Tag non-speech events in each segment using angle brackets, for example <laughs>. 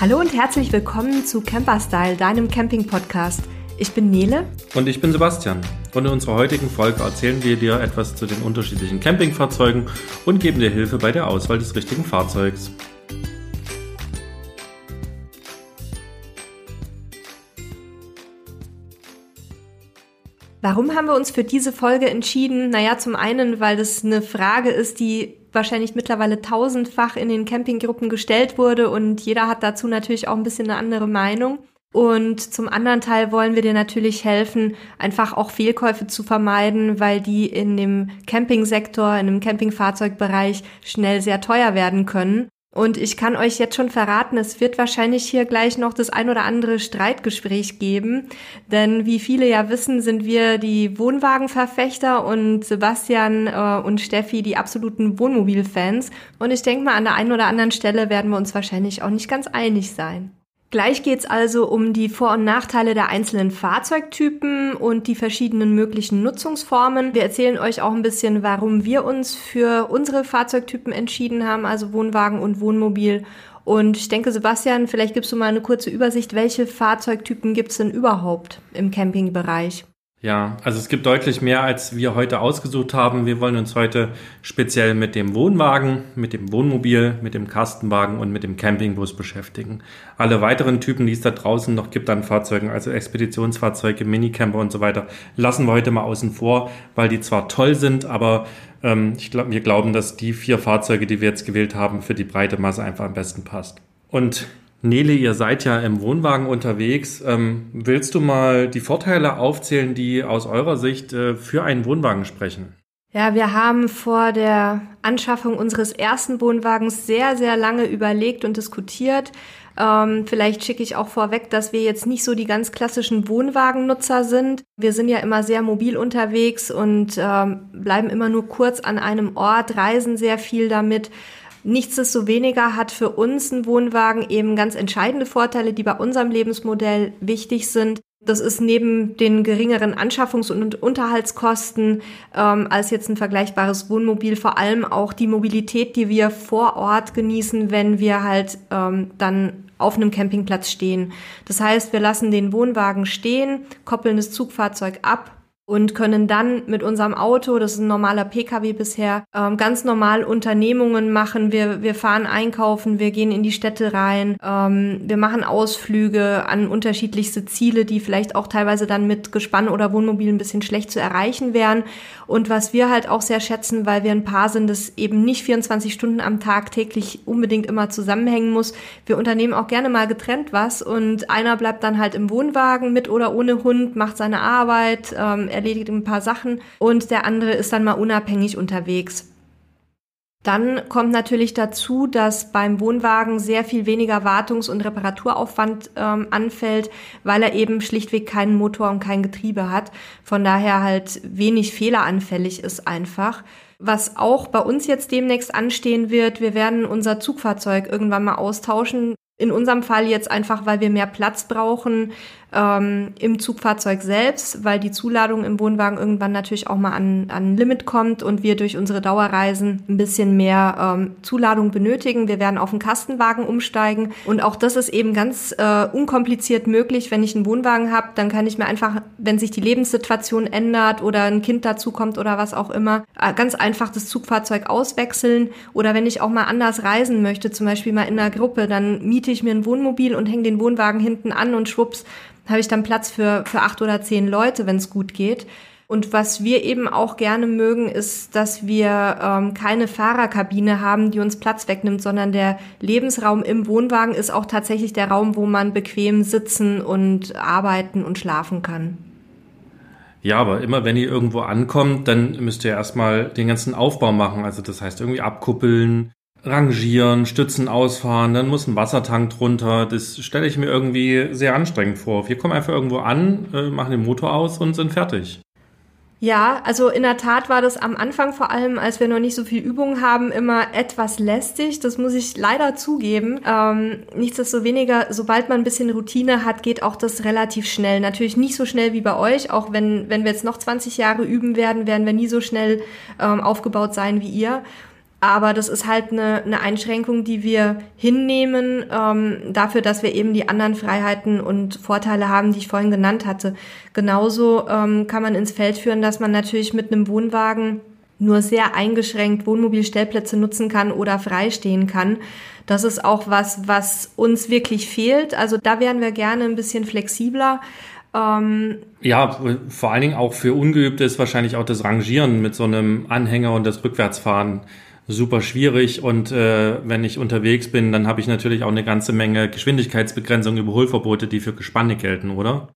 Hallo und herzlich willkommen zu Camperstyle, deinem Camping-Podcast. Ich bin Nele. Und ich bin Sebastian. Und in unserer heutigen Folge erzählen wir dir etwas zu den unterschiedlichen Campingfahrzeugen und geben dir Hilfe bei der Auswahl des richtigen Fahrzeugs. Warum haben wir uns für diese Folge entschieden? Naja, zum einen, weil das eine Frage ist, die wahrscheinlich mittlerweile tausendfach in den Campinggruppen gestellt wurde und jeder hat dazu natürlich auch ein bisschen eine andere Meinung. Und zum anderen Teil wollen wir dir natürlich helfen, einfach auch Fehlkäufe zu vermeiden, weil die in dem Campingsektor, in dem Campingfahrzeugbereich schnell sehr teuer werden können. Und ich kann euch jetzt schon verraten, es wird wahrscheinlich hier gleich noch das ein oder andere Streitgespräch geben. Denn wie viele ja wissen, sind wir die Wohnwagenverfechter und Sebastian äh, und Steffi die absoluten Wohnmobilfans. Und ich denke mal, an der einen oder anderen Stelle werden wir uns wahrscheinlich auch nicht ganz einig sein. Gleich geht's also um die Vor- und Nachteile der einzelnen Fahrzeugtypen und die verschiedenen möglichen Nutzungsformen. Wir erzählen euch auch ein bisschen, warum wir uns für unsere Fahrzeugtypen entschieden haben, also Wohnwagen und Wohnmobil. Und ich denke, Sebastian, vielleicht gibst du mal eine kurze Übersicht, welche Fahrzeugtypen gibt's denn überhaupt im Campingbereich? Ja, also es gibt deutlich mehr, als wir heute ausgesucht haben. Wir wollen uns heute speziell mit dem Wohnwagen, mit dem Wohnmobil, mit dem Kastenwagen und mit dem Campingbus beschäftigen. Alle weiteren Typen, die es da draußen noch gibt an Fahrzeugen, also Expeditionsfahrzeuge, Minicamper und so weiter, lassen wir heute mal außen vor, weil die zwar toll sind, aber ähm, ich glaub, wir glauben, dass die vier Fahrzeuge, die wir jetzt gewählt haben, für die breite Masse einfach am besten passt. Und Nele, ihr seid ja im Wohnwagen unterwegs. Ähm, willst du mal die Vorteile aufzählen, die aus eurer Sicht äh, für einen Wohnwagen sprechen? Ja, wir haben vor der Anschaffung unseres ersten Wohnwagens sehr, sehr lange überlegt und diskutiert. Ähm, vielleicht schicke ich auch vorweg, dass wir jetzt nicht so die ganz klassischen Wohnwagennutzer sind. Wir sind ja immer sehr mobil unterwegs und ähm, bleiben immer nur kurz an einem Ort, reisen sehr viel damit. Nichtsdestoweniger hat für uns ein Wohnwagen eben ganz entscheidende Vorteile, die bei unserem Lebensmodell wichtig sind. Das ist neben den geringeren Anschaffungs- und Unterhaltskosten ähm, als jetzt ein vergleichbares Wohnmobil vor allem auch die Mobilität, die wir vor Ort genießen, wenn wir halt ähm, dann auf einem Campingplatz stehen. Das heißt, wir lassen den Wohnwagen stehen, koppeln das Zugfahrzeug ab und können dann mit unserem Auto, das ist ein normaler Pkw bisher, ähm, ganz normal Unternehmungen machen. Wir, wir fahren einkaufen, wir gehen in die Städte rein, ähm, wir machen Ausflüge an unterschiedlichste Ziele, die vielleicht auch teilweise dann mit Gespann oder Wohnmobil ein bisschen schlecht zu erreichen wären. Und was wir halt auch sehr schätzen, weil wir ein Paar sind, das eben nicht 24 Stunden am Tag täglich unbedingt immer zusammenhängen muss. Wir unternehmen auch gerne mal getrennt was und einer bleibt dann halt im Wohnwagen mit oder ohne Hund, macht seine Arbeit, ähm, erledigt ein paar Sachen und der andere ist dann mal unabhängig unterwegs. Dann kommt natürlich dazu, dass beim Wohnwagen sehr viel weniger Wartungs- und Reparaturaufwand ähm, anfällt, weil er eben schlichtweg keinen Motor und kein Getriebe hat. Von daher halt wenig fehleranfällig ist einfach. Was auch bei uns jetzt demnächst anstehen wird, wir werden unser Zugfahrzeug irgendwann mal austauschen. In unserem Fall jetzt einfach, weil wir mehr Platz brauchen ähm, im Zugfahrzeug selbst, weil die Zuladung im Wohnwagen irgendwann natürlich auch mal an, an Limit kommt und wir durch unsere Dauerreisen ein bisschen mehr ähm, Zuladung benötigen. Wir werden auf einen Kastenwagen umsteigen und auch das ist eben ganz äh, unkompliziert möglich. Wenn ich einen Wohnwagen habe, dann kann ich mir einfach, wenn sich die Lebenssituation ändert oder ein Kind dazukommt oder was auch immer, äh, ganz einfach das Zugfahrzeug auswechseln oder wenn ich auch mal anders reisen möchte, zum Beispiel mal in einer Gruppe, dann miete miete ich mir ein Wohnmobil und hänge den Wohnwagen hinten an und schwupps habe ich dann Platz für, für acht oder zehn Leute, wenn es gut geht. Und was wir eben auch gerne mögen, ist, dass wir ähm, keine Fahrerkabine haben, die uns Platz wegnimmt, sondern der Lebensraum im Wohnwagen ist auch tatsächlich der Raum, wo man bequem sitzen und arbeiten und schlafen kann. Ja, aber immer wenn ihr irgendwo ankommt, dann müsst ihr erstmal den ganzen Aufbau machen. Also das heißt irgendwie abkuppeln, rangieren, Stützen ausfahren, dann muss ein Wassertank drunter. Das stelle ich mir irgendwie sehr anstrengend vor. Wir kommen einfach irgendwo an, äh, machen den Motor aus und sind fertig. Ja, also in der Tat war das am Anfang vor allem, als wir noch nicht so viel Übung haben, immer etwas lästig. Das muss ich leider zugeben. Ähm, nichtsdestoweniger, sobald man ein bisschen Routine hat, geht auch das relativ schnell. Natürlich nicht so schnell wie bei euch. Auch wenn, wenn wir jetzt noch 20 Jahre üben werden, werden wir nie so schnell ähm, aufgebaut sein wie ihr. Aber das ist halt eine, eine Einschränkung, die wir hinnehmen, ähm, dafür, dass wir eben die anderen Freiheiten und Vorteile haben, die ich vorhin genannt hatte. Genauso ähm, kann man ins Feld führen, dass man natürlich mit einem Wohnwagen nur sehr eingeschränkt Wohnmobilstellplätze nutzen kann oder freistehen kann. Das ist auch was, was uns wirklich fehlt. Also da wären wir gerne ein bisschen flexibler. Ähm ja, vor allen Dingen auch für Ungeübte ist wahrscheinlich auch das Rangieren mit so einem Anhänger und das Rückwärtsfahren super schwierig und äh, wenn ich unterwegs bin, dann habe ich natürlich auch eine ganze Menge Geschwindigkeitsbegrenzung, Überholverbote, die für Gespanne gelten, oder?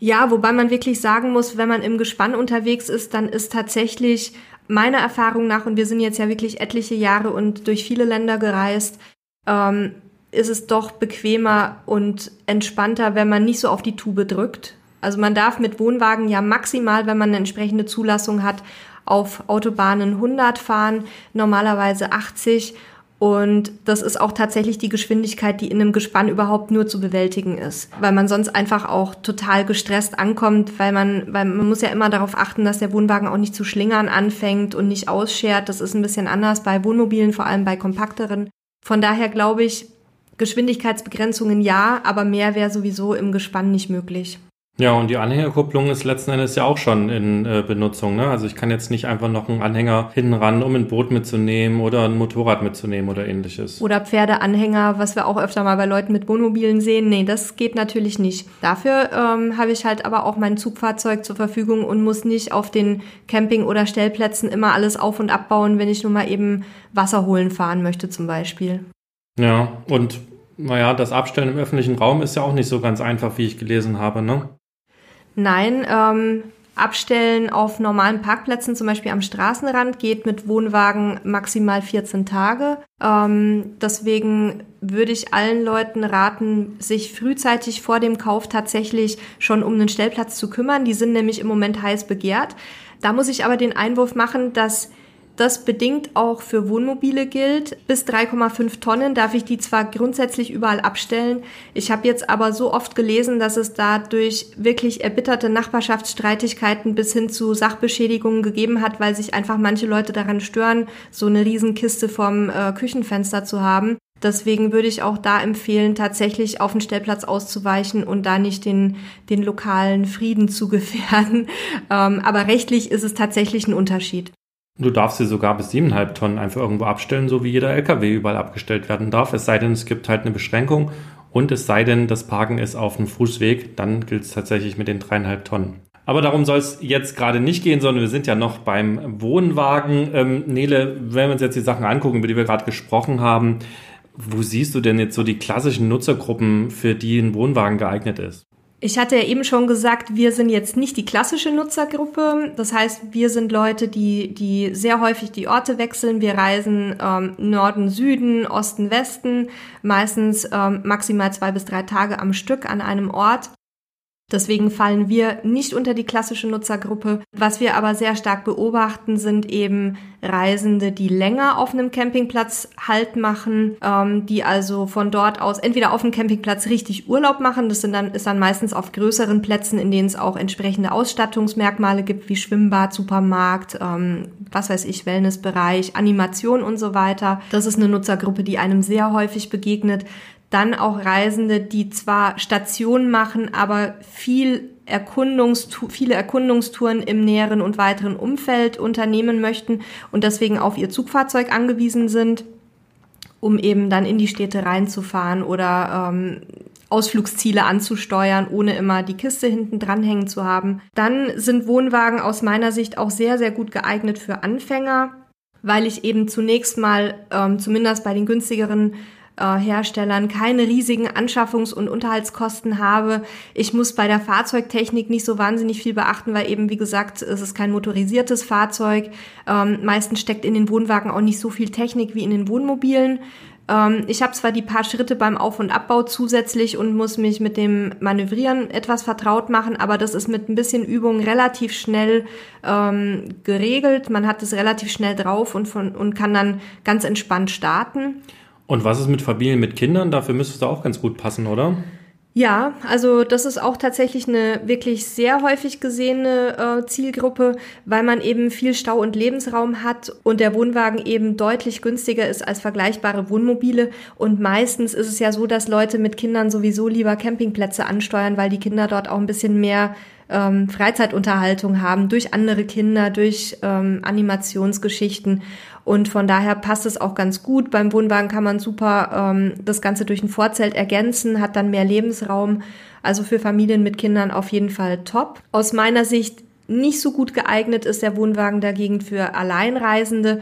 Ja, wobei man wirklich sagen muss, wenn man im Gespann unterwegs ist, dann ist tatsächlich meiner Erfahrung nach, und wir sind jetzt ja wirklich etliche Jahre und durch viele Länder gereist, ähm, ist es doch bequemer und entspannter, wenn man nicht so auf die Tube drückt. Also man darf mit Wohnwagen ja maximal, wenn man eine entsprechende Zulassung hat, auf Autobahnen 100 fahren, normalerweise 80. Und das ist auch tatsächlich die Geschwindigkeit, die in einem Gespann überhaupt nur zu bewältigen ist, weil man sonst einfach auch total gestresst ankommt, weil man, weil man muss ja immer darauf achten, dass der Wohnwagen auch nicht zu schlingern anfängt und nicht ausschert. Das ist ein bisschen anders bei Wohnmobilen, vor allem bei kompakteren. Von daher glaube ich, Geschwindigkeitsbegrenzungen ja, aber mehr wäre sowieso im Gespann nicht möglich. Ja, und die Anhängerkupplung ist letzten Endes ja auch schon in äh, Benutzung. Ne? Also ich kann jetzt nicht einfach noch einen Anhänger hinten ran, um ein Boot mitzunehmen oder ein Motorrad mitzunehmen oder ähnliches. Oder Pferdeanhänger, was wir auch öfter mal bei Leuten mit Wohnmobilen sehen. Nee, das geht natürlich nicht. Dafür ähm, habe ich halt aber auch mein Zugfahrzeug zur Verfügung und muss nicht auf den Camping- oder Stellplätzen immer alles auf- und abbauen, wenn ich nur mal eben Wasser holen fahren möchte zum Beispiel. Ja, und naja, das Abstellen im öffentlichen Raum ist ja auch nicht so ganz einfach, wie ich gelesen habe, ne? Nein, ähm, Abstellen auf normalen Parkplätzen, zum Beispiel am Straßenrand, geht mit Wohnwagen maximal 14 Tage. Ähm, deswegen würde ich allen Leuten raten, sich frühzeitig vor dem Kauf tatsächlich schon um einen Stellplatz zu kümmern. Die sind nämlich im Moment heiß begehrt. Da muss ich aber den Einwurf machen, dass das bedingt auch für Wohnmobile gilt. Bis 3,5 Tonnen darf ich die zwar grundsätzlich überall abstellen. Ich habe jetzt aber so oft gelesen, dass es dadurch wirklich erbitterte Nachbarschaftsstreitigkeiten bis hin zu Sachbeschädigungen gegeben hat, weil sich einfach manche Leute daran stören, so eine Riesenkiste vom äh, Küchenfenster zu haben. Deswegen würde ich auch da empfehlen, tatsächlich auf den Stellplatz auszuweichen und da nicht den, den lokalen Frieden <laughs> zu gefährden. Ähm, aber rechtlich ist es tatsächlich ein Unterschied. Du darfst sie sogar bis siebeneinhalb Tonnen einfach irgendwo abstellen, so wie jeder LKW überall abgestellt werden darf. Es sei denn, es gibt halt eine Beschränkung und es sei denn, das Parken ist auf einem Fußweg, dann gilt es tatsächlich mit den dreieinhalb Tonnen. Aber darum soll es jetzt gerade nicht gehen, sondern wir sind ja noch beim Wohnwagen. Ähm, Nele, wenn wir uns jetzt die Sachen angucken, über die wir gerade gesprochen haben, wo siehst du denn jetzt so die klassischen Nutzergruppen, für die ein Wohnwagen geeignet ist? Ich hatte ja eben schon gesagt, wir sind jetzt nicht die klassische Nutzergruppe. Das heißt, wir sind Leute, die, die sehr häufig die Orte wechseln. Wir reisen ähm, Norden, Süden, Osten, Westen, meistens ähm, maximal zwei bis drei Tage am Stück an einem Ort. Deswegen fallen wir nicht unter die klassische Nutzergruppe. Was wir aber sehr stark beobachten, sind eben Reisende, die länger auf einem Campingplatz Halt machen, ähm, die also von dort aus entweder auf dem Campingplatz richtig Urlaub machen. Das sind dann, ist dann meistens auf größeren Plätzen, in denen es auch entsprechende Ausstattungsmerkmale gibt, wie Schwimmbad, Supermarkt, ähm, was weiß ich, Wellnessbereich, Animation und so weiter. Das ist eine Nutzergruppe, die einem sehr häufig begegnet dann auch Reisende, die zwar Stationen machen, aber viel Erkundungstu viele Erkundungstouren im näheren und weiteren Umfeld unternehmen möchten und deswegen auf ihr Zugfahrzeug angewiesen sind, um eben dann in die Städte reinzufahren oder ähm, Ausflugsziele anzusteuern, ohne immer die Kiste hinten dranhängen zu haben. Dann sind Wohnwagen aus meiner Sicht auch sehr, sehr gut geeignet für Anfänger, weil ich eben zunächst mal, ähm, zumindest bei den günstigeren äh, Herstellern keine riesigen Anschaffungs- und Unterhaltskosten habe. Ich muss bei der Fahrzeugtechnik nicht so wahnsinnig viel beachten, weil eben, wie gesagt, es ist kein motorisiertes Fahrzeug. Ähm, meistens steckt in den Wohnwagen auch nicht so viel Technik wie in den Wohnmobilen. Ähm, ich habe zwar die paar Schritte beim Auf- und Abbau zusätzlich und muss mich mit dem Manövrieren etwas vertraut machen, aber das ist mit ein bisschen Übung relativ schnell ähm, geregelt. Man hat es relativ schnell drauf und, von, und kann dann ganz entspannt starten. Und was ist mit Familien mit Kindern? Dafür müsste es auch ganz gut passen, oder? Ja, also das ist auch tatsächlich eine wirklich sehr häufig gesehene äh, Zielgruppe, weil man eben viel Stau- und Lebensraum hat und der Wohnwagen eben deutlich günstiger ist als vergleichbare Wohnmobile. Und meistens ist es ja so, dass Leute mit Kindern sowieso lieber Campingplätze ansteuern, weil die Kinder dort auch ein bisschen mehr ähm, Freizeitunterhaltung haben durch andere Kinder, durch ähm, Animationsgeschichten. Und von daher passt es auch ganz gut. Beim Wohnwagen kann man super ähm, das Ganze durch ein Vorzelt ergänzen, hat dann mehr Lebensraum. Also für Familien mit Kindern auf jeden Fall top. Aus meiner Sicht nicht so gut geeignet ist der Wohnwagen dagegen für Alleinreisende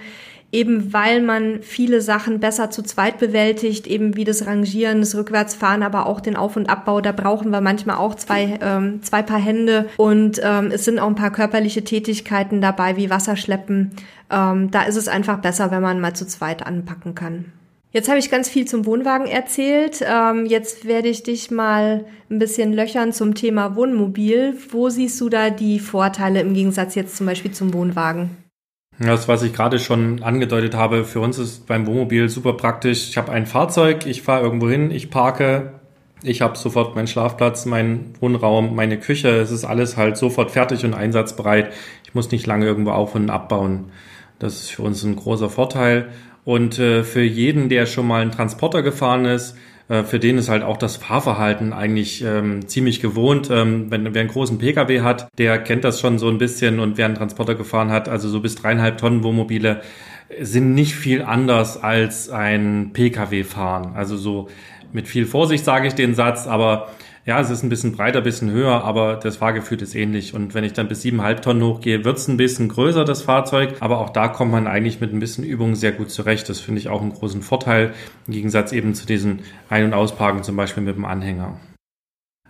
eben weil man viele Sachen besser zu zweit bewältigt, eben wie das Rangieren, das Rückwärtsfahren, aber auch den Auf- und Abbau. Da brauchen wir manchmal auch zwei, ähm, zwei Paar Hände und ähm, es sind auch ein paar körperliche Tätigkeiten dabei, wie Wasserschleppen. Ähm, da ist es einfach besser, wenn man mal zu zweit anpacken kann. Jetzt habe ich ganz viel zum Wohnwagen erzählt. Ähm, jetzt werde ich dich mal ein bisschen löchern zum Thema Wohnmobil. Wo siehst du da die Vorteile im Gegensatz jetzt zum Beispiel zum Wohnwagen? Das, was ich gerade schon angedeutet habe, für uns ist beim Wohnmobil super praktisch. Ich habe ein Fahrzeug, ich fahre irgendwo hin, ich parke, ich habe sofort meinen Schlafplatz, meinen Wohnraum, meine Küche. Es ist alles halt sofort fertig und einsatzbereit. Ich muss nicht lange irgendwo auf und abbauen. Das ist für uns ein großer Vorteil. Und äh, für jeden, der schon mal einen Transporter gefahren ist, äh, für den ist halt auch das Fahrverhalten eigentlich ähm, ziemlich gewohnt. Ähm, wenn wer einen großen Pkw hat, der kennt das schon so ein bisschen und wer einen Transporter gefahren hat, also so bis dreieinhalb Tonnen Wohnmobile, sind nicht viel anders als ein Pkw fahren. Also so mit viel Vorsicht sage ich den Satz, aber ja, es ist ein bisschen breiter, ein bisschen höher, aber das Fahrgefühl ist ähnlich. Und wenn ich dann bis siebeneinhalb Tonnen hochgehe, wird es ein bisschen größer, das Fahrzeug. Aber auch da kommt man eigentlich mit ein bisschen Übung sehr gut zurecht. Das finde ich auch einen großen Vorteil, im Gegensatz eben zu diesen Ein- und Ausparken, zum Beispiel mit dem Anhänger.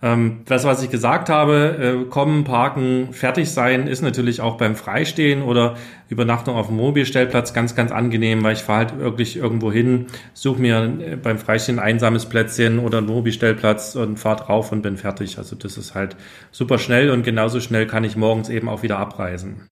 Ähm, das, was ich gesagt habe, äh, kommen, parken, fertig sein, ist natürlich auch beim Freistehen oder Übernachtung auf dem Mobilstellplatz ganz, ganz angenehm, weil ich fahre halt wirklich irgendwo hin, suche mir äh, beim Freistehen ein einsames Plätzchen oder einen Mobilstellplatz und fahre drauf und bin fertig. Also das ist halt super schnell und genauso schnell kann ich morgens eben auch wieder abreisen.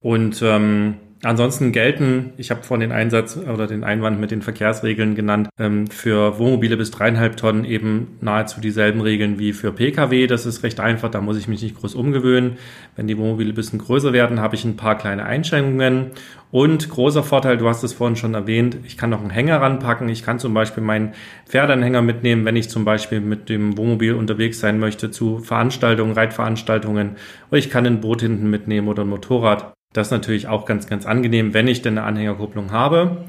Und ähm, Ansonsten gelten, ich habe vorhin den Einsatz oder den Einwand mit den Verkehrsregeln genannt, ähm, für Wohnmobile bis dreieinhalb Tonnen eben nahezu dieselben Regeln wie für Pkw. Das ist recht einfach, da muss ich mich nicht groß umgewöhnen. Wenn die Wohnmobile ein bisschen größer werden, habe ich ein paar kleine Einschränkungen. Und großer Vorteil, du hast es vorhin schon erwähnt, ich kann noch einen Hänger ranpacken. Ich kann zum Beispiel meinen Pferdeanhänger mitnehmen, wenn ich zum Beispiel mit dem Wohnmobil unterwegs sein möchte zu Veranstaltungen, Reitveranstaltungen. Oder ich kann ein Boot hinten mitnehmen oder ein Motorrad. Das ist natürlich auch ganz, ganz angenehm, wenn ich denn eine Anhängerkupplung habe.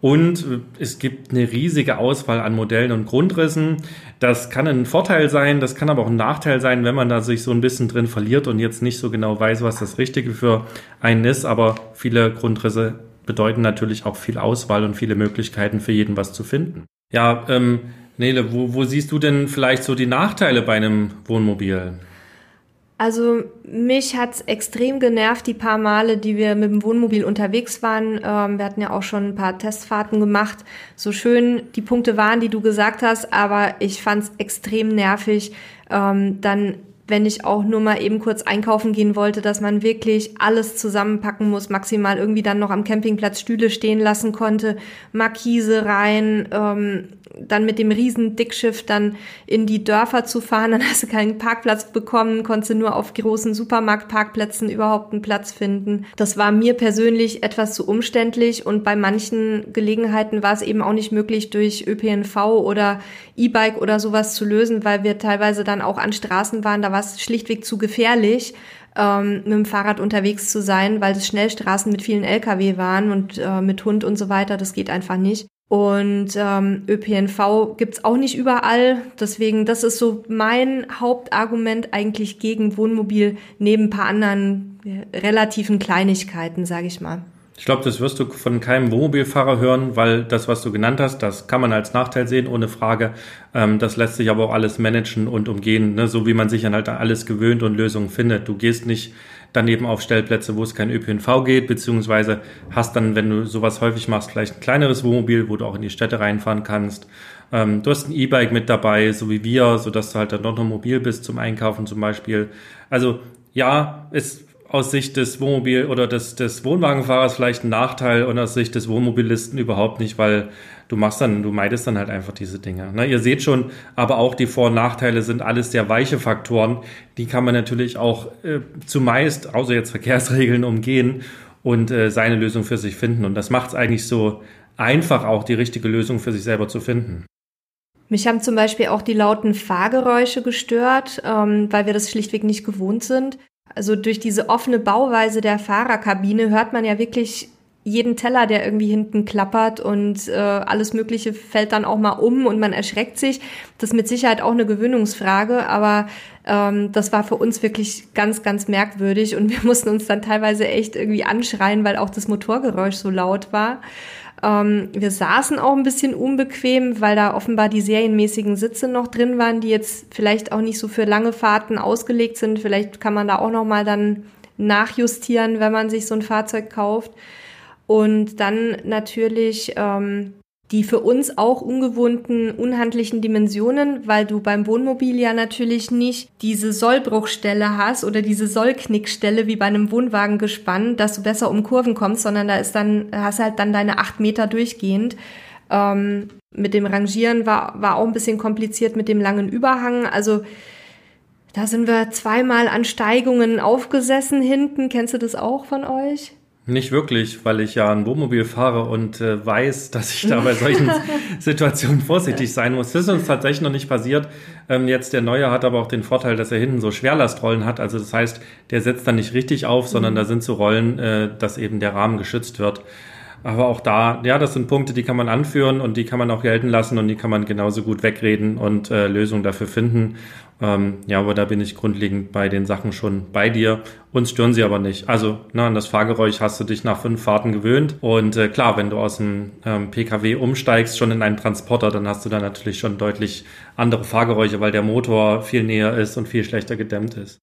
Und es gibt eine riesige Auswahl an Modellen und Grundrissen. Das kann ein Vorteil sein, das kann aber auch ein Nachteil sein, wenn man da sich so ein bisschen drin verliert und jetzt nicht so genau weiß, was das Richtige für einen ist. Aber viele Grundrisse bedeuten natürlich auch viel Auswahl und viele Möglichkeiten für jeden was zu finden. Ja, ähm, Nele, wo, wo siehst du denn vielleicht so die Nachteile bei einem Wohnmobil? Also mich hat's extrem genervt, die paar Male, die wir mit dem Wohnmobil unterwegs waren. Ähm, wir hatten ja auch schon ein paar Testfahrten gemacht. So schön die Punkte waren, die du gesagt hast, aber ich fand's extrem nervig, ähm, dann wenn ich auch nur mal eben kurz einkaufen gehen wollte, dass man wirklich alles zusammenpacken muss, maximal irgendwie dann noch am Campingplatz Stühle stehen lassen konnte, Markise rein, ähm, dann mit dem riesen Dickschiff dann in die Dörfer zu fahren, <laughs> dann hast du keinen Parkplatz bekommen, konntest du nur auf großen Supermarktparkplätzen überhaupt einen Platz finden. Das war mir persönlich etwas zu umständlich und bei manchen Gelegenheiten war es eben auch nicht möglich, durch ÖPNV oder E-Bike oder sowas zu lösen, weil wir teilweise dann auch an Straßen waren, da war es schlichtweg zu gefährlich ähm, mit dem Fahrrad unterwegs zu sein, weil es Schnellstraßen mit vielen Lkw waren und äh, mit Hund und so weiter. Das geht einfach nicht. Und ähm, ÖPNV gibt's auch nicht überall. Deswegen, das ist so mein Hauptargument eigentlich gegen Wohnmobil, neben ein paar anderen äh, relativen Kleinigkeiten, sage ich mal. Ich glaube, das wirst du von keinem Wohnmobilfahrer hören, weil das, was du genannt hast, das kann man als Nachteil sehen, ohne Frage. Ähm, das lässt sich aber auch alles managen und umgehen, ne? so wie man sich an halt alles gewöhnt und Lösungen findet. Du gehst nicht daneben auf Stellplätze, wo es kein ÖPNV geht, beziehungsweise hast dann, wenn du sowas häufig machst, vielleicht ein kleineres Wohnmobil, wo du auch in die Städte reinfahren kannst. Ähm, du hast ein E-Bike mit dabei, so wie wir, so dass du halt dann noch mobil bist zum Einkaufen zum Beispiel. Also ja, es aus Sicht des Wohnmobil oder des, des Wohnwagenfahrers vielleicht ein Nachteil und aus Sicht des Wohnmobilisten überhaupt nicht, weil du machst dann, du meidest dann halt einfach diese Dinge. Ne? Ihr seht schon, aber auch die Vor- und Nachteile sind alles sehr weiche Faktoren. Die kann man natürlich auch äh, zumeist, außer jetzt Verkehrsregeln, umgehen und äh, seine Lösung für sich finden. Und das macht es eigentlich so einfach, auch die richtige Lösung für sich selber zu finden. Mich haben zum Beispiel auch die lauten Fahrgeräusche gestört, ähm, weil wir das schlichtweg nicht gewohnt sind. Also durch diese offene Bauweise der Fahrerkabine hört man ja wirklich jeden Teller, der irgendwie hinten klappert und äh, alles Mögliche fällt dann auch mal um und man erschreckt sich. Das ist mit Sicherheit auch eine Gewöhnungsfrage, aber ähm, das war für uns wirklich ganz, ganz merkwürdig und <laughs> wir mussten uns dann teilweise echt irgendwie anschreien, weil auch das Motorgeräusch so laut war. Ähm, wir saßen auch ein bisschen unbequem, weil da offenbar die serienmäßigen Sitze noch drin waren, die jetzt vielleicht auch nicht so für lange Fahrten ausgelegt sind. Vielleicht kann man da auch noch mal dann nachjustieren, wenn man sich so ein Fahrzeug kauft. Und dann natürlich ähm, die für uns auch ungewohnten, unhandlichen Dimensionen, weil du beim Wohnmobil ja natürlich nicht diese Sollbruchstelle hast oder diese Sollknickstelle wie bei einem Wohnwagengespann, dass du besser um Kurven kommst, sondern da ist dann, hast halt dann deine acht Meter durchgehend. Ähm, mit dem Rangieren war, war auch ein bisschen kompliziert mit dem langen Überhang. Also da sind wir zweimal an Steigungen aufgesessen hinten. Kennst du das auch von euch? Nicht wirklich, weil ich ja ein Wohnmobil fahre und äh, weiß, dass ich da bei solchen <laughs> Situationen vorsichtig sein muss. Das ist uns tatsächlich noch nicht passiert. Ähm, jetzt der neue hat aber auch den Vorteil, dass er hinten so Schwerlastrollen hat. Also das heißt, der setzt dann nicht richtig auf, sondern mhm. da sind so Rollen, äh, dass eben der Rahmen geschützt wird. Aber auch da, ja, das sind Punkte, die kann man anführen und die kann man auch gelten lassen und die kann man genauso gut wegreden und äh, Lösungen dafür finden. Ähm, ja, aber da bin ich grundlegend bei den Sachen schon bei dir. Uns stören sie aber nicht. Also na, an das Fahrgeräusch hast du dich nach fünf Fahrten gewöhnt. Und äh, klar, wenn du aus dem ähm, Pkw umsteigst, schon in einen Transporter, dann hast du da natürlich schon deutlich andere Fahrgeräusche, weil der Motor viel näher ist und viel schlechter gedämmt ist.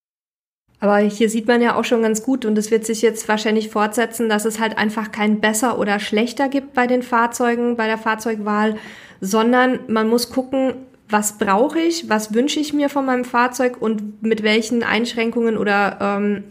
Aber hier sieht man ja auch schon ganz gut und es wird sich jetzt wahrscheinlich fortsetzen, dass es halt einfach kein besser oder schlechter gibt bei den Fahrzeugen, bei der Fahrzeugwahl, sondern man muss gucken, was brauche ich, was wünsche ich mir von meinem Fahrzeug und mit welchen Einschränkungen oder ähm,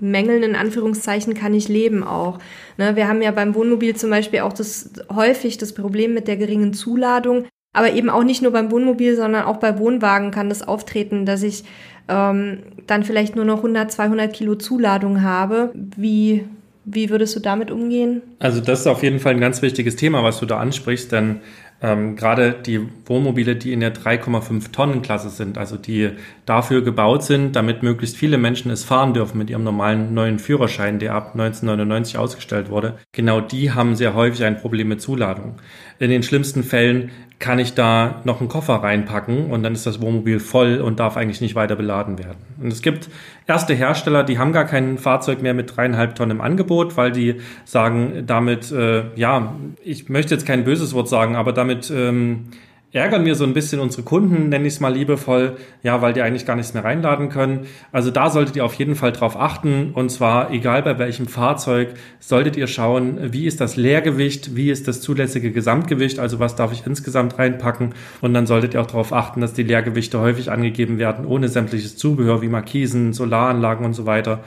Mängeln in Anführungszeichen kann ich leben auch. Ne, wir haben ja beim Wohnmobil zum Beispiel auch das häufig das Problem mit der geringen Zuladung, aber eben auch nicht nur beim Wohnmobil, sondern auch bei Wohnwagen kann das auftreten, dass ich ähm, dann vielleicht nur noch 100, 200 Kilo Zuladung habe. Wie wie würdest du damit umgehen? Also das ist auf jeden Fall ein ganz wichtiges Thema, was du da ansprichst, denn ähm, gerade die Wohnmobile, die in der 3,5 Tonnen Klasse sind, also die dafür gebaut sind, damit möglichst viele Menschen es fahren dürfen mit ihrem normalen neuen Führerschein, der ab 1999 ausgestellt wurde, genau die haben sehr häufig ein Problem mit Zuladung. In den schlimmsten Fällen kann ich da noch einen Koffer reinpacken und dann ist das Wohnmobil voll und darf eigentlich nicht weiter beladen werden. Und es gibt erste Hersteller, die haben gar kein Fahrzeug mehr mit dreieinhalb Tonnen im Angebot, weil die sagen damit, äh, ja, ich möchte jetzt kein böses Wort sagen, aber damit ähm, ärgern wir so ein bisschen unsere Kunden, nenne ich es mal liebevoll, ja, weil die eigentlich gar nichts mehr reinladen können. Also da solltet ihr auf jeden Fall drauf achten und zwar egal bei welchem Fahrzeug, solltet ihr schauen, wie ist das Leergewicht, wie ist das zulässige Gesamtgewicht, also was darf ich insgesamt reinpacken und dann solltet ihr auch darauf achten, dass die Leergewichte häufig angegeben werden, ohne sämtliches Zubehör wie Markisen, Solaranlagen und so weiter.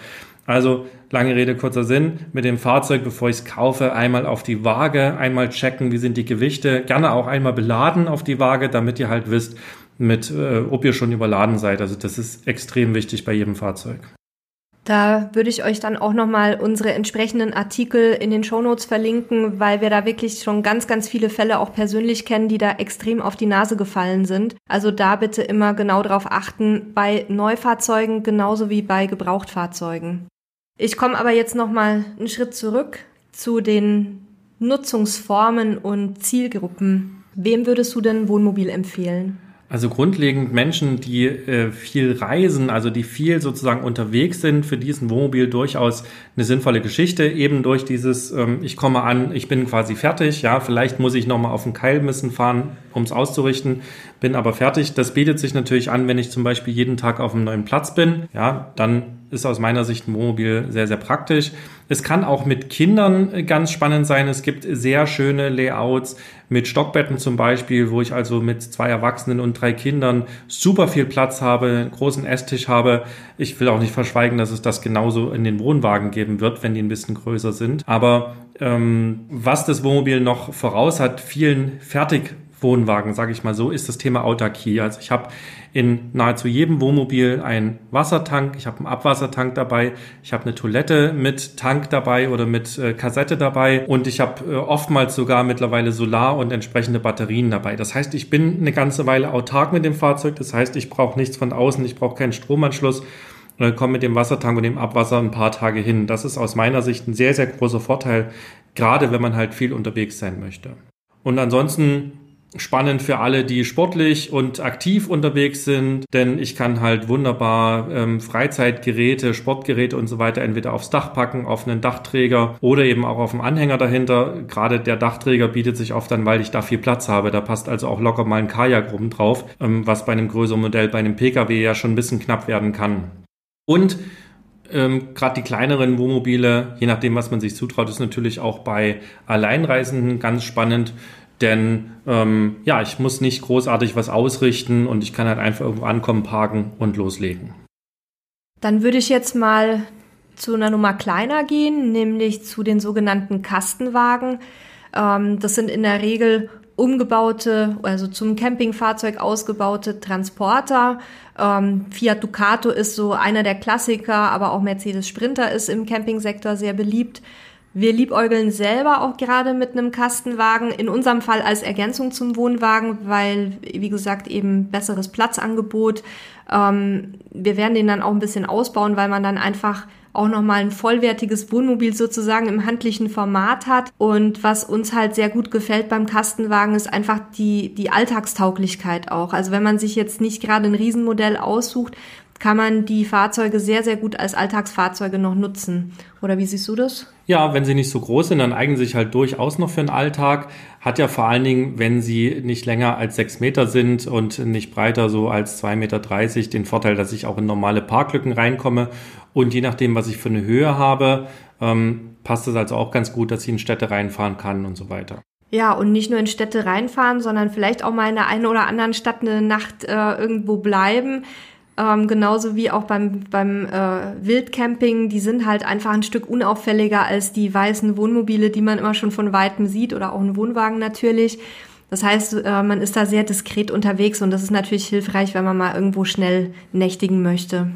Also lange Rede, kurzer Sinn, mit dem Fahrzeug, bevor ich es kaufe, einmal auf die Waage, einmal checken, wie sind die Gewichte, gerne auch einmal beladen auf die Waage, damit ihr halt wisst, mit, äh, ob ihr schon überladen seid. Also das ist extrem wichtig bei jedem Fahrzeug. Da würde ich euch dann auch nochmal unsere entsprechenden Artikel in den Shownotes verlinken, weil wir da wirklich schon ganz, ganz viele Fälle auch persönlich kennen, die da extrem auf die Nase gefallen sind. Also da bitte immer genau drauf achten, bei Neufahrzeugen genauso wie bei Gebrauchtfahrzeugen. Ich komme aber jetzt nochmal einen Schritt zurück zu den Nutzungsformen und Zielgruppen. Wem würdest du denn Wohnmobil empfehlen? Also grundlegend Menschen, die äh, viel reisen, also die viel sozusagen unterwegs sind, für diesen Wohnmobil durchaus eine sinnvolle Geschichte, eben durch dieses, ähm, ich komme an, ich bin quasi fertig, ja, vielleicht muss ich nochmal auf den Keilmissen fahren, um es auszurichten, bin aber fertig. Das bietet sich natürlich an, wenn ich zum Beispiel jeden Tag auf einem neuen Platz bin, ja, dann ist aus meiner Sicht ein Wohnmobil sehr, sehr praktisch. Es kann auch mit Kindern ganz spannend sein. Es gibt sehr schöne Layouts mit Stockbetten zum Beispiel, wo ich also mit zwei Erwachsenen und drei Kindern super viel Platz habe, einen großen Esstisch habe. Ich will auch nicht verschweigen, dass es das genauso in den Wohnwagen geben wird, wenn die ein bisschen größer sind. Aber ähm, was das Wohnmobil noch voraus hat, vielen fertig Wohnwagen, sage ich mal so, ist das Thema Autarkie. Also ich habe in nahezu jedem Wohnmobil einen Wassertank, ich habe einen Abwassertank dabei, ich habe eine Toilette mit Tank dabei oder mit äh, Kassette dabei und ich habe äh, oftmals sogar mittlerweile Solar und entsprechende Batterien dabei. Das heißt, ich bin eine ganze Weile autark mit dem Fahrzeug. Das heißt, ich brauche nichts von außen, ich brauche keinen Stromanschluss und komme mit dem Wassertank und dem Abwasser ein paar Tage hin. Das ist aus meiner Sicht ein sehr, sehr großer Vorteil, gerade wenn man halt viel unterwegs sein möchte. Und ansonsten spannend für alle, die sportlich und aktiv unterwegs sind, denn ich kann halt wunderbar ähm, Freizeitgeräte, Sportgeräte und so weiter entweder aufs Dach packen, auf einen Dachträger oder eben auch auf dem Anhänger dahinter. Gerade der Dachträger bietet sich oft an, weil ich da viel Platz habe. Da passt also auch locker mal ein Kajak rum drauf, ähm, was bei einem größeren Modell, bei einem Pkw ja schon ein bisschen knapp werden kann. Und ähm, Gerade die kleineren Wohnmobile, je nachdem, was man sich zutraut, ist natürlich auch bei Alleinreisenden ganz spannend. Denn ähm, ja, ich muss nicht großartig was ausrichten und ich kann halt einfach irgendwo ankommen, parken und loslegen. Dann würde ich jetzt mal zu einer Nummer kleiner gehen, nämlich zu den sogenannten Kastenwagen. Ähm, das sind in der Regel umgebaute, also zum Campingfahrzeug ausgebaute Transporter. Ähm, Fiat Ducato ist so einer der Klassiker, aber auch Mercedes Sprinter ist im Campingsektor sehr beliebt. Wir liebäugeln selber auch gerade mit einem Kastenwagen, in unserem Fall als Ergänzung zum Wohnwagen, weil, wie gesagt, eben besseres Platzangebot. Ähm, wir werden den dann auch ein bisschen ausbauen, weil man dann einfach auch nochmal ein vollwertiges Wohnmobil sozusagen im handlichen Format hat. Und was uns halt sehr gut gefällt beim Kastenwagen ist einfach die, die Alltagstauglichkeit auch. Also wenn man sich jetzt nicht gerade ein Riesenmodell aussucht, kann man die Fahrzeuge sehr, sehr gut als Alltagsfahrzeuge noch nutzen. Oder wie siehst du das? Ja, wenn sie nicht so groß sind, dann eignen sie sich halt durchaus noch für den Alltag. Hat ja vor allen Dingen, wenn sie nicht länger als sechs Meter sind und nicht breiter so als zwei Meter dreißig, den Vorteil, dass ich auch in normale Parklücken reinkomme. Und je nachdem, was ich für eine Höhe habe, ähm, passt es also auch ganz gut, dass ich in Städte reinfahren kann und so weiter. Ja, und nicht nur in Städte reinfahren, sondern vielleicht auch mal in der einen oder anderen Stadt eine Nacht äh, irgendwo bleiben. Ähm, genauso wie auch beim, beim äh, Wildcamping, die sind halt einfach ein Stück unauffälliger als die weißen Wohnmobile, die man immer schon von weitem sieht oder auch ein Wohnwagen natürlich. Das heißt, äh, man ist da sehr diskret unterwegs und das ist natürlich hilfreich, wenn man mal irgendwo schnell nächtigen möchte.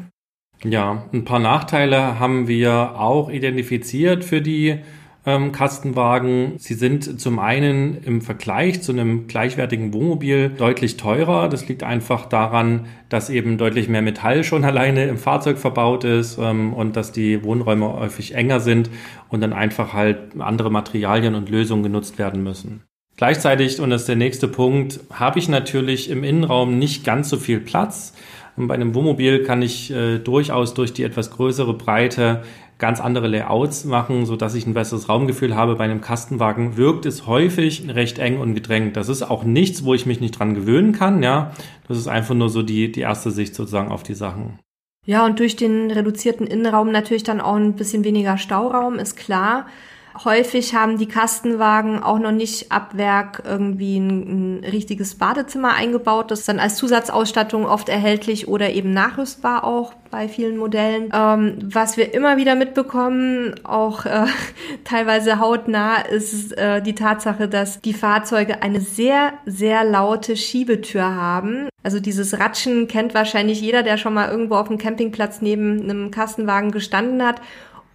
Ja, ein paar Nachteile haben wir auch identifiziert für die ähm, Kastenwagen. Sie sind zum einen im Vergleich zu einem gleichwertigen Wohnmobil deutlich teurer. Das liegt einfach daran, dass eben deutlich mehr Metall schon <laughs> alleine im Fahrzeug verbaut ist ähm, und dass die Wohnräume häufig enger sind und dann einfach halt andere Materialien und Lösungen genutzt werden müssen. Gleichzeitig, und das ist der nächste Punkt, habe ich natürlich im Innenraum nicht ganz so viel Platz. Und bei einem Wohnmobil kann ich äh, durchaus durch die etwas größere Breite ganz andere Layouts machen, so dass ich ein besseres Raumgefühl habe. Bei einem Kastenwagen wirkt es häufig recht eng und gedrängt. Das ist auch nichts, wo ich mich nicht dran gewöhnen kann, ja. Das ist einfach nur so die, die erste Sicht sozusagen auf die Sachen. Ja, und durch den reduzierten Innenraum natürlich dann auch ein bisschen weniger Stauraum, ist klar. Häufig haben die Kastenwagen auch noch nicht ab Werk irgendwie ein, ein, richtiges Badezimmer eingebaut. Das ist dann als Zusatzausstattung oft erhältlich oder eben nachrüstbar auch bei vielen Modellen. Ähm, was wir immer wieder mitbekommen, auch äh, <laughs> teilweise hautnah, ist äh, die Tatsache, dass die Fahrzeuge eine sehr, sehr laute Schiebetür haben. Also dieses Ratschen kennt wahrscheinlich jeder, der schon mal irgendwo auf dem Campingplatz neben einem Kastenwagen gestanden hat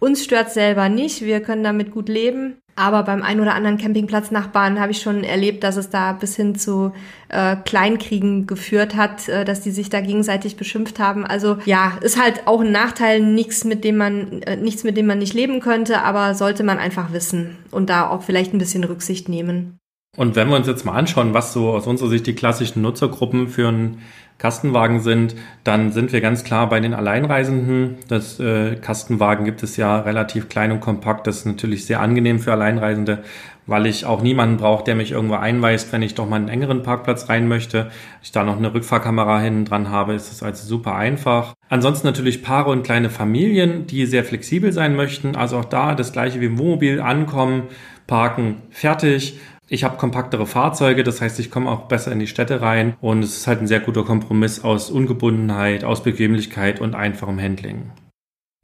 uns stört selber nicht, wir können damit gut leben. Aber beim ein oder anderen Campingplatznachbarn habe ich schon erlebt, dass es da bis hin zu äh, Kleinkriegen geführt hat, äh, dass die sich da gegenseitig beschimpft haben. Also ja, ist halt auch ein Nachteil, nichts mit dem man äh, nichts mit dem man nicht leben könnte, aber sollte man einfach wissen und da auch vielleicht ein bisschen Rücksicht nehmen. Und wenn wir uns jetzt mal anschauen, was so aus unserer Sicht die klassischen Nutzergruppen für einen Kastenwagen sind, dann sind wir ganz klar bei den Alleinreisenden. Das äh, Kastenwagen gibt es ja relativ klein und kompakt. Das ist natürlich sehr angenehm für Alleinreisende, weil ich auch niemanden brauche, der mich irgendwo einweist, wenn ich doch mal einen engeren Parkplatz rein möchte. Ich da noch eine Rückfahrkamera hinten dran habe, ist es also super einfach. Ansonsten natürlich Paare und kleine Familien, die sehr flexibel sein möchten. Also auch da das gleiche wie im Wohnmobil ankommen, parken, fertig ich habe kompaktere Fahrzeuge, das heißt, ich komme auch besser in die Städte rein und es ist halt ein sehr guter Kompromiss aus Ungebundenheit, aus Bequemlichkeit und einfachem Handling.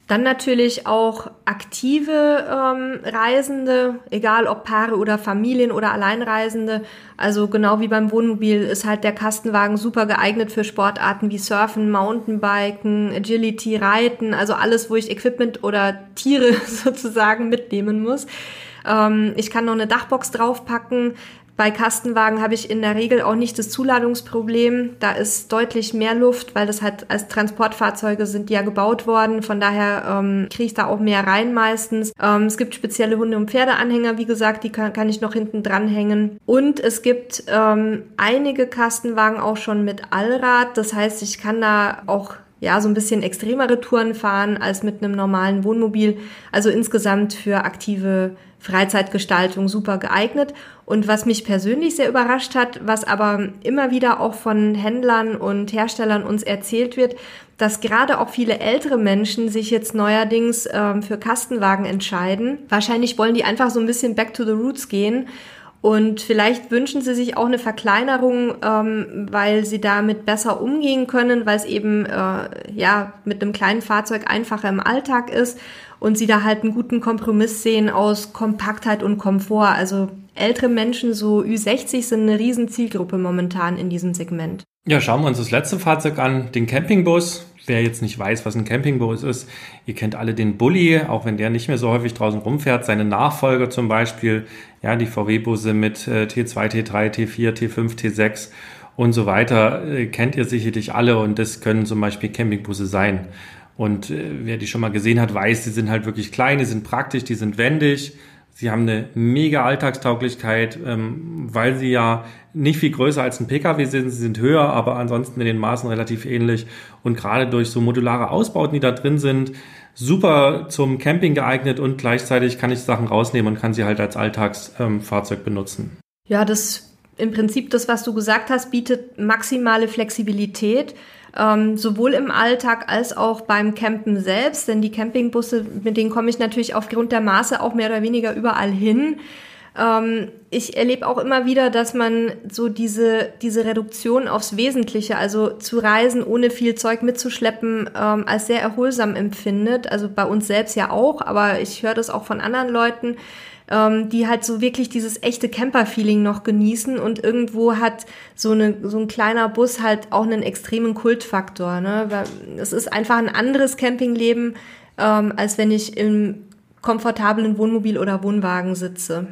Dann natürlich auch aktive ähm, Reisende, egal ob Paare oder Familien oder Alleinreisende. Also genau wie beim Wohnmobil ist halt der Kastenwagen super geeignet für Sportarten wie Surfen, Mountainbiken, Agility, Reiten, also alles, wo ich Equipment oder Tiere <laughs> sozusagen mitnehmen muss. Ähm, ich kann noch eine Dachbox draufpacken. Bei Kastenwagen habe ich in der Regel auch nicht das Zuladungsproblem. Da ist deutlich mehr Luft, weil das halt als Transportfahrzeuge sind die ja gebaut worden. Von daher ähm, kriege ich da auch mehr rein meistens. Ähm, es gibt spezielle Hunde- und Pferdeanhänger, wie gesagt, die kann, kann ich noch hinten dranhängen. Und es gibt ähm, einige Kastenwagen auch schon mit Allrad. Das heißt, ich kann da auch ja, so ein bisschen extremere Touren fahren als mit einem normalen Wohnmobil. Also insgesamt für aktive Freizeitgestaltung super geeignet. Und was mich persönlich sehr überrascht hat, was aber immer wieder auch von Händlern und Herstellern uns erzählt wird, dass gerade auch viele ältere Menschen sich jetzt neuerdings ähm, für Kastenwagen entscheiden. Wahrscheinlich wollen die einfach so ein bisschen back to the roots gehen und vielleicht wünschen sie sich auch eine Verkleinerung, ähm, weil sie damit besser umgehen können, weil es eben äh, ja mit einem kleinen Fahrzeug einfacher im Alltag ist und sie da halt einen guten Kompromiss sehen aus Kompaktheit und Komfort. Also ältere Menschen, so Ü60, sind eine riesen Zielgruppe momentan in diesem Segment. Ja, schauen wir uns das letzte Fahrzeug an, den Campingbus. Wer jetzt nicht weiß, was ein Campingbus ist, ihr kennt alle den Bulli, auch wenn der nicht mehr so häufig draußen rumfährt. Seine Nachfolger zum Beispiel, ja, die VW-Busse mit äh, T2, T3, T4, T5, T6 und so weiter, äh, kennt ihr sicherlich alle und das können zum Beispiel Campingbusse sein. Und äh, wer die schon mal gesehen hat, weiß, die sind halt wirklich klein, die sind praktisch, die sind wendig, Sie haben eine mega Alltagstauglichkeit, ähm, weil sie ja nicht viel größer als ein Pkw sind. Sie sind höher, aber ansonsten in den Maßen relativ ähnlich. Und gerade durch so modulare Ausbauten, die da drin sind, super zum Camping geeignet und gleichzeitig kann ich Sachen rausnehmen und kann sie halt als Alltagsfahrzeug ähm, benutzen. Ja, das im Prinzip das, was du gesagt hast, bietet maximale Flexibilität ähm, sowohl im Alltag als auch beim Campen selbst, denn die Campingbusse, mit denen komme ich natürlich aufgrund der Maße auch mehr oder weniger überall hin. Ähm, ich erlebe auch immer wieder, dass man so diese, diese Reduktion aufs Wesentliche, also zu reisen, ohne viel Zeug mitzuschleppen, ähm, als sehr erholsam empfindet. Also bei uns selbst ja auch, aber ich höre das auch von anderen Leuten, ähm, die halt so wirklich dieses echte Camper-Feeling noch genießen und irgendwo hat so, eine, so ein kleiner Bus halt auch einen extremen Kultfaktor. Ne? Es ist einfach ein anderes Campingleben, ähm, als wenn ich im komfortablen Wohnmobil oder Wohnwagen sitze.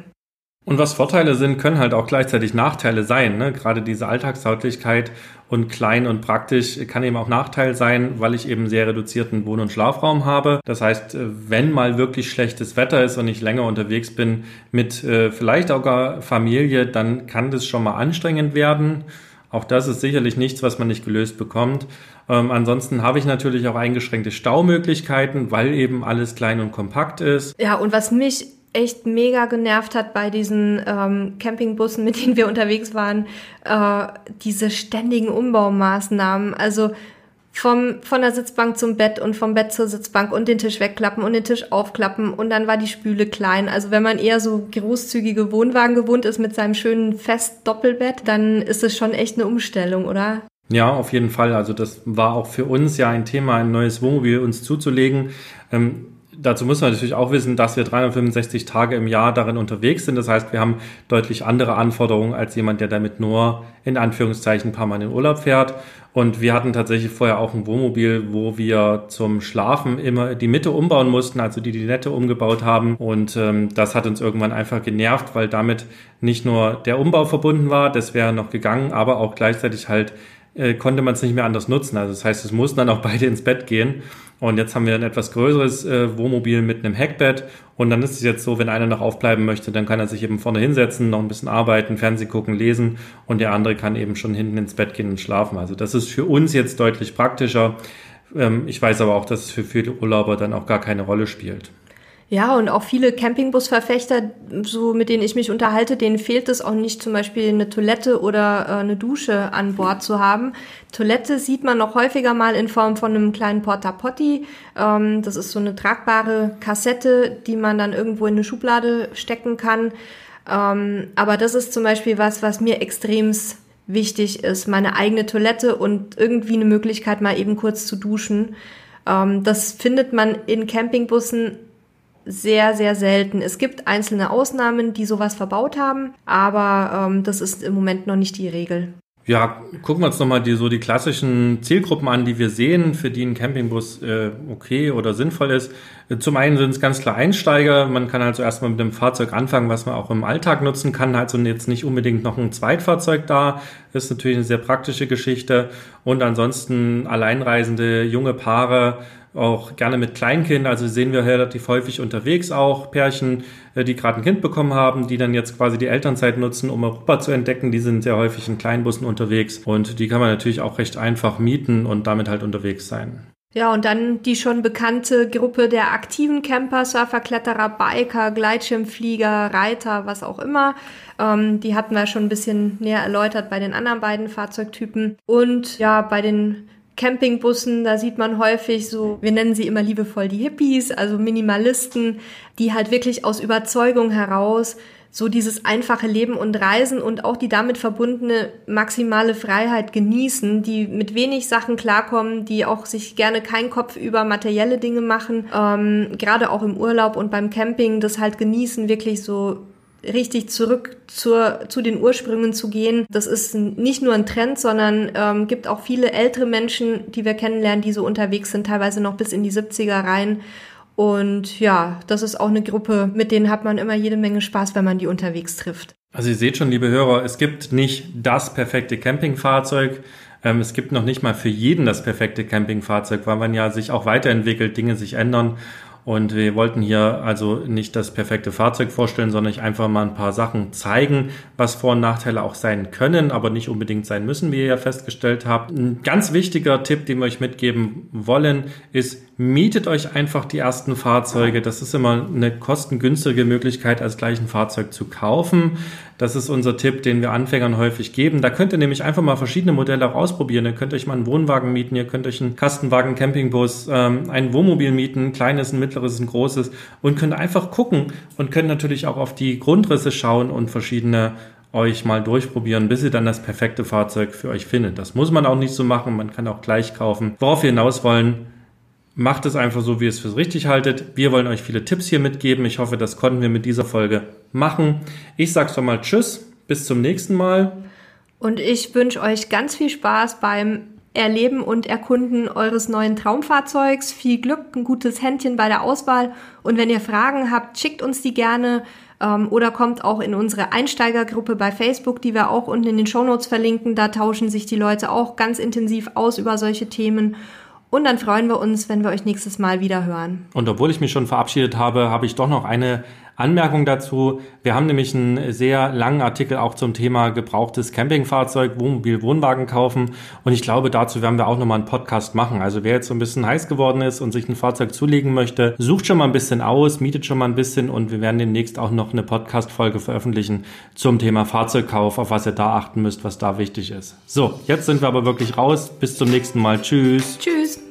Und was Vorteile sind, können halt auch gleichzeitig Nachteile sein. Ne? Gerade diese Alltagstauglichkeit und klein und praktisch kann eben auch Nachteil sein, weil ich eben sehr reduzierten Wohn- und Schlafraum habe. Das heißt, äh, wenn mal wirklich schlechtes Wetter ist und ich länger unterwegs bin mit äh, vielleicht auch Familie, dann kann das schon mal anstrengend werden. Auch das ist sicherlich nichts, was man nicht gelöst bekommt. Ähm, ansonsten habe ich natürlich auch eingeschränkte Staumöglichkeiten, weil eben alles klein und kompakt ist. Ja, und was mich echt mega genervt hat bei diesen ähm, Campingbussen, mit denen wir unterwegs waren, äh, diese ständigen Umbaumaßnahmen. Also vom, von der Sitzbank zum Bett und vom Bett zur Sitzbank und den Tisch wegklappen und den Tisch aufklappen und dann war die Spüle klein. Also wenn man eher so großzügige Wohnwagen gewohnt ist mit seinem schönen fest Doppelbett, dann ist es schon echt eine Umstellung, oder? Ja, auf jeden Fall. Also das war auch für uns ja ein Thema, ein neues Wohnmobil uns zuzulegen. Ähm, Dazu muss man natürlich auch wissen, dass wir 365 Tage im Jahr darin unterwegs sind. Das heißt, wir haben deutlich andere Anforderungen als jemand, der damit nur in Anführungszeichen ein paar Mal in den Urlaub fährt. Und wir hatten tatsächlich vorher auch ein Wohnmobil, wo wir zum Schlafen immer die Mitte umbauen mussten, also die die Nette umgebaut haben. Und ähm, das hat uns irgendwann einfach genervt, weil damit nicht nur der Umbau verbunden war, das wäre noch gegangen, aber auch gleichzeitig halt äh, konnte man es nicht mehr anders nutzen. Also das heißt, es mussten dann auch beide ins Bett gehen. Und jetzt haben wir ein etwas größeres äh, Wohnmobil mit einem Heckbett. Und dann ist es jetzt so, wenn einer noch aufbleiben möchte, dann kann er sich eben vorne hinsetzen, noch ein bisschen arbeiten, Fernsehen gucken, lesen und der andere kann eben schon hinten ins Bett gehen und schlafen. Also das ist für uns jetzt deutlich praktischer. Ähm, ich weiß aber auch, dass es für viele Urlauber dann auch gar keine Rolle spielt. Ja, und auch viele Campingbusverfechter, so mit denen ich mich unterhalte, denen fehlt es auch nicht, zum Beispiel eine Toilette oder äh, eine Dusche an Bord zu haben. Toilette sieht man noch häufiger mal in Form von einem kleinen Porta Potti. Ähm, das ist so eine tragbare Kassette, die man dann irgendwo in eine Schublade stecken kann. Ähm, aber das ist zum Beispiel was, was mir extremst wichtig ist, meine eigene Toilette und irgendwie eine Möglichkeit, mal eben kurz zu duschen. Ähm, das findet man in Campingbussen sehr, sehr selten. Es gibt einzelne Ausnahmen, die sowas verbaut haben, aber ähm, das ist im Moment noch nicht die Regel. Ja, gucken wir uns nochmal die, so die klassischen Zielgruppen an, die wir sehen, für die ein Campingbus äh, okay oder sinnvoll ist. Zum einen sind es ganz klar Einsteiger. Man kann also erstmal mit dem Fahrzeug anfangen, was man auch im Alltag nutzen kann. Also jetzt nicht unbedingt noch ein Zweitfahrzeug da. Das ist natürlich eine sehr praktische Geschichte. Und ansonsten alleinreisende junge Paare, auch gerne mit Kleinkind. Also sehen wir relativ häufig unterwegs auch Pärchen, äh, die gerade ein Kind bekommen haben, die dann jetzt quasi die Elternzeit nutzen, um Europa zu entdecken. Die sind sehr häufig in Kleinbussen unterwegs und die kann man natürlich auch recht einfach mieten und damit halt unterwegs sein. Ja, und dann die schon bekannte Gruppe der aktiven Camper, Surfer, Kletterer, Biker, Gleitschirmflieger, Reiter, was auch immer. Ähm, die hatten wir schon ein bisschen näher erläutert bei den anderen beiden Fahrzeugtypen. Und ja, bei den Campingbussen, da sieht man häufig so, wir nennen sie immer liebevoll die Hippies, also Minimalisten, die halt wirklich aus Überzeugung heraus so dieses einfache Leben und Reisen und auch die damit verbundene maximale Freiheit genießen, die mit wenig Sachen klarkommen, die auch sich gerne keinen Kopf über materielle Dinge machen, ähm, gerade auch im Urlaub und beim Camping das halt genießen, wirklich so richtig zurück zur, zu den Ursprüngen zu gehen. Das ist nicht nur ein Trend, sondern ähm, gibt auch viele ältere Menschen, die wir kennenlernen, die so unterwegs sind, teilweise noch bis in die 70er rein. Und ja, das ist auch eine Gruppe, mit denen hat man immer jede Menge Spaß, wenn man die unterwegs trifft. Also ihr seht schon, liebe Hörer, es gibt nicht das perfekte Campingfahrzeug. Ähm, es gibt noch nicht mal für jeden das perfekte Campingfahrzeug, weil man ja sich auch weiterentwickelt, Dinge sich ändern. Und wir wollten hier also nicht das perfekte Fahrzeug vorstellen, sondern ich einfach mal ein paar Sachen zeigen, was Vor- und Nachteile auch sein können, aber nicht unbedingt sein müssen, wie ihr ja festgestellt habt. Ein ganz wichtiger Tipp, den wir euch mitgeben wollen, ist, mietet euch einfach die ersten Fahrzeuge. Das ist immer eine kostengünstige Möglichkeit, als gleich ein Fahrzeug zu kaufen. Das ist unser Tipp, den wir Anfängern häufig geben. Da könnt ihr nämlich einfach mal verschiedene Modelle auch ausprobieren. Ihr könnt euch mal einen Wohnwagen mieten, ihr könnt euch einen Kastenwagen, Campingbus, ähm, ein Wohnmobil mieten, ein kleines, ein mittleres, ein großes und könnt einfach gucken und könnt natürlich auch auf die Grundrisse schauen und verschiedene euch mal durchprobieren, bis ihr dann das perfekte Fahrzeug für euch findet. Das muss man auch nicht so machen, man kann auch gleich kaufen. Worauf wir hinaus wollen, Macht es einfach so, wie ihr es für richtig haltet. Wir wollen euch viele Tipps hier mitgeben. Ich hoffe, das konnten wir mit dieser Folge machen. Ich sage schon mal Tschüss, bis zum nächsten Mal. Und ich wünsche euch ganz viel Spaß beim Erleben und Erkunden eures neuen Traumfahrzeugs. Viel Glück, ein gutes Händchen bei der Auswahl. Und wenn ihr Fragen habt, schickt uns die gerne ähm, oder kommt auch in unsere Einsteigergruppe bei Facebook, die wir auch unten in den Shownotes verlinken. Da tauschen sich die Leute auch ganz intensiv aus über solche Themen. Und dann freuen wir uns, wenn wir euch nächstes Mal wieder hören. Und obwohl ich mich schon verabschiedet habe, habe ich doch noch eine Anmerkung dazu. Wir haben nämlich einen sehr langen Artikel auch zum Thema gebrauchtes Campingfahrzeug, Wohnmobil, Wohnwagen kaufen. Und ich glaube, dazu werden wir auch nochmal einen Podcast machen. Also wer jetzt so ein bisschen heiß geworden ist und sich ein Fahrzeug zulegen möchte, sucht schon mal ein bisschen aus, mietet schon mal ein bisschen und wir werden demnächst auch noch eine Podcast-Folge veröffentlichen zum Thema Fahrzeugkauf, auf was ihr da achten müsst, was da wichtig ist. So, jetzt sind wir aber wirklich raus. Bis zum nächsten Mal. Tschüss. Tschüss.